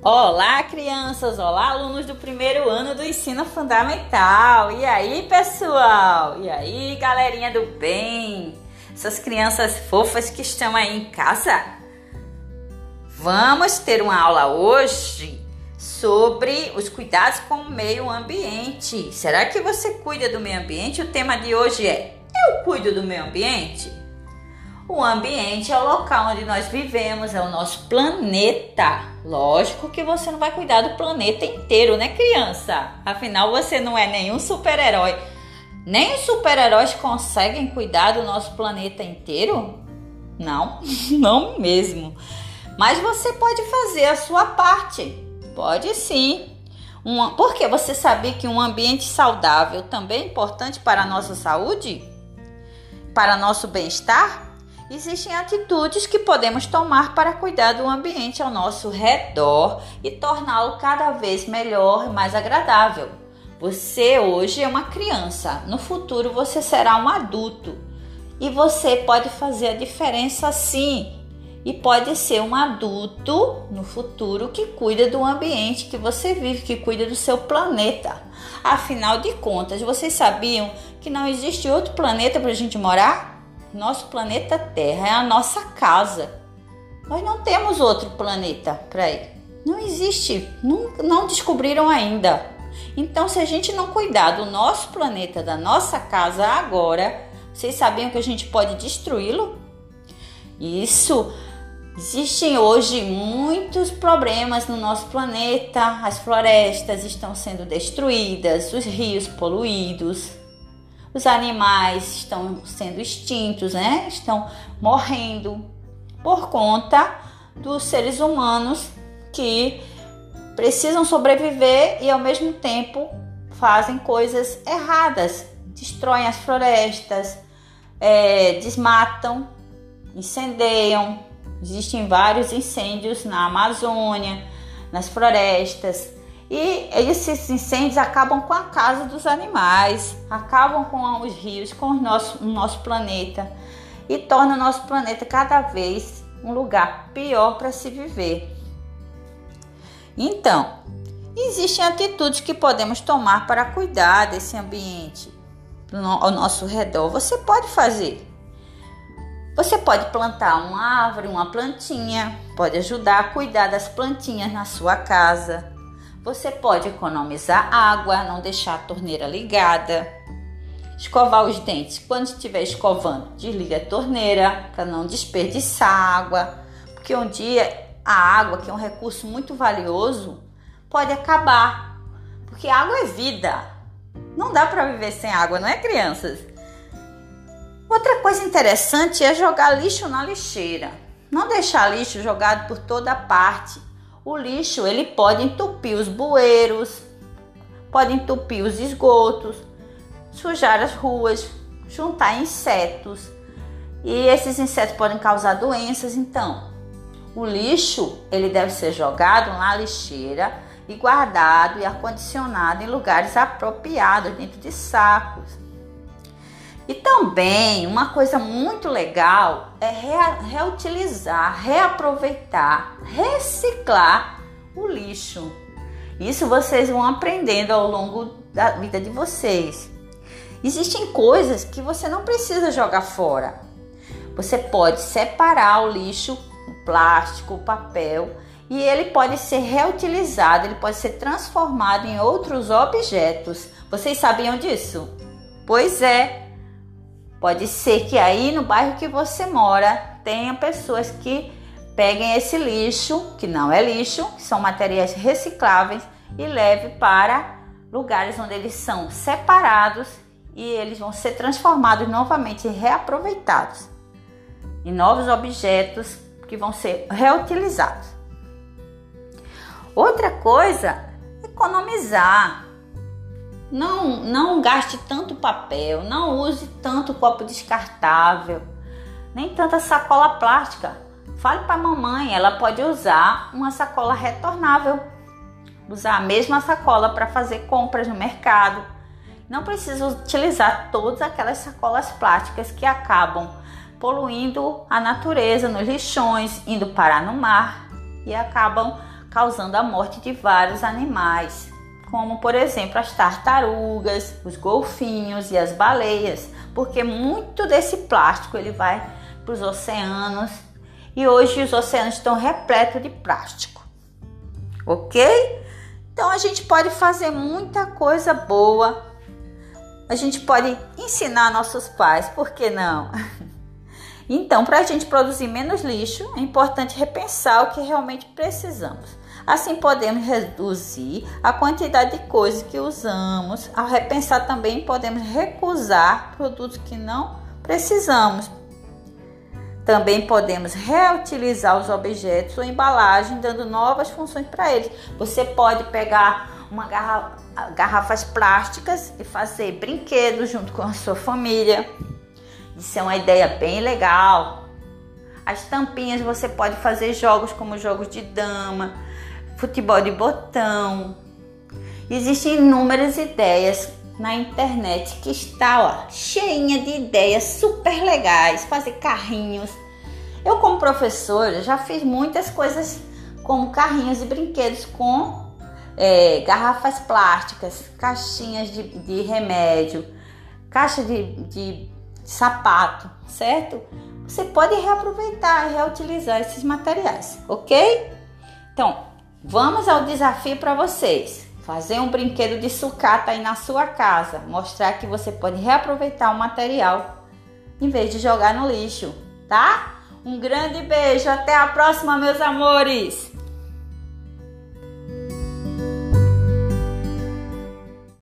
Olá, crianças! Olá, alunos do primeiro ano do ensino fundamental! E aí, pessoal? E aí, galerinha do bem? Essas crianças fofas que estão aí em casa? Vamos ter uma aula hoje sobre os cuidados com o meio ambiente. Será que você cuida do meio ambiente? O tema de hoje é: Eu cuido do meio ambiente? O ambiente é o local onde nós vivemos, é o nosso planeta. Lógico que você não vai cuidar do planeta inteiro, né, criança? Afinal, você não é nenhum super-herói. Nem os super-heróis conseguem cuidar do nosso planeta inteiro? Não, não mesmo. Mas você pode fazer a sua parte. Pode sim. Uma, porque você sabia que um ambiente saudável também é importante para a nossa saúde? Para nosso bem-estar? Existem atitudes que podemos tomar para cuidar do ambiente ao nosso redor e torná-lo cada vez melhor e mais agradável. Você hoje é uma criança, no futuro você será um adulto e você pode fazer a diferença sim. E pode ser um adulto no futuro que cuida do ambiente que você vive, que cuida do seu planeta. Afinal de contas, vocês sabiam que não existe outro planeta para a gente morar? Nosso planeta Terra é a nossa casa. Nós não temos outro planeta para ir. Não existe, não, não descobriram ainda. Então, se a gente não cuidar do nosso planeta, da nossa casa agora, vocês sabiam que a gente pode destruí-lo? Isso. Existem hoje muitos problemas no nosso planeta. As florestas estão sendo destruídas, os rios poluídos, os animais estão sendo extintos, né? Estão morrendo por conta dos seres humanos que precisam sobreviver e ao mesmo tempo fazem coisas erradas, destroem as florestas, é, desmatam, incendeiam. Existem vários incêndios na Amazônia, nas florestas. E esses incêndios acabam com a casa dos animais, acabam com os rios, com o nosso, o nosso planeta e torna o nosso planeta cada vez um lugar pior para se viver. Então, existem atitudes que podemos tomar para cuidar desse ambiente ao nosso redor. Você pode fazer. Você pode plantar uma árvore, uma plantinha, pode ajudar a cuidar das plantinhas na sua casa você pode economizar água, não deixar a torneira ligada. Escovar os dentes. Quando estiver escovando, desliga a torneira para não desperdiçar água. Porque um dia a água, que é um recurso muito valioso, pode acabar. Porque água é vida. Não dá para viver sem água, não é, crianças? Outra coisa interessante é jogar lixo na lixeira. Não deixar lixo jogado por toda parte. O lixo ele pode entupir os bueiros, pode entupir os esgotos, sujar as ruas, juntar insetos. E esses insetos podem causar doenças, então o lixo ele deve ser jogado na lixeira e guardado e acondicionado em lugares apropriados, dentro de sacos. E também uma coisa muito legal é reutilizar, reaproveitar, reciclar o lixo. Isso vocês vão aprendendo ao longo da vida de vocês. Existem coisas que você não precisa jogar fora. Você pode separar o lixo, o plástico, o papel, e ele pode ser reutilizado, ele pode ser transformado em outros objetos. Vocês sabiam disso? Pois é, Pode ser que aí no bairro que você mora tenha pessoas que peguem esse lixo, que não é lixo, são materiais recicláveis, e leve para lugares onde eles são separados e eles vão ser transformados novamente e reaproveitados em novos objetos que vão ser reutilizados. Outra coisa, economizar. Não, não gaste tanto papel, não use tanto copo descartável, nem tanta sacola plástica. Fale para a mamãe, ela pode usar uma sacola retornável. Usar a mesma sacola para fazer compras no mercado. Não precisa utilizar todas aquelas sacolas plásticas que acabam poluindo a natureza nos lixões, indo parar no mar e acabam causando a morte de vários animais, como por exemplo as tartarugas, os golfinhos e as baleias, porque muito desse plástico ele vai para os oceanos e hoje os oceanos estão repletos de plástico. Ok? Então a gente pode fazer muita coisa boa. A gente pode ensinar nossos pais, por que não? Então, para a gente produzir menos lixo, é importante repensar o que realmente precisamos. Assim, podemos reduzir a quantidade de coisas que usamos. Ao repensar também, podemos recusar produtos que não precisamos. Também podemos reutilizar os objetos ou embalagem, dando novas funções para eles. Você pode pegar uma garrafa, garrafas plásticas e fazer brinquedos junto com a sua família. Isso é uma ideia bem legal. As tampinhas você pode fazer jogos como jogos de dama, futebol de botão. Existem inúmeras ideias na internet que está ó, cheinha de ideias super legais, fazer carrinhos. Eu como professora já fiz muitas coisas como carrinhos e brinquedos com é, garrafas plásticas, caixinhas de, de remédio, caixa de, de sapato, certo? Você pode reaproveitar e reutilizar esses materiais, ok? Então, vamos ao desafio para vocês. Fazer um brinquedo de sucata aí na sua casa, mostrar que você pode reaproveitar o material em vez de jogar no lixo, tá? Um grande beijo, até a próxima, meus amores!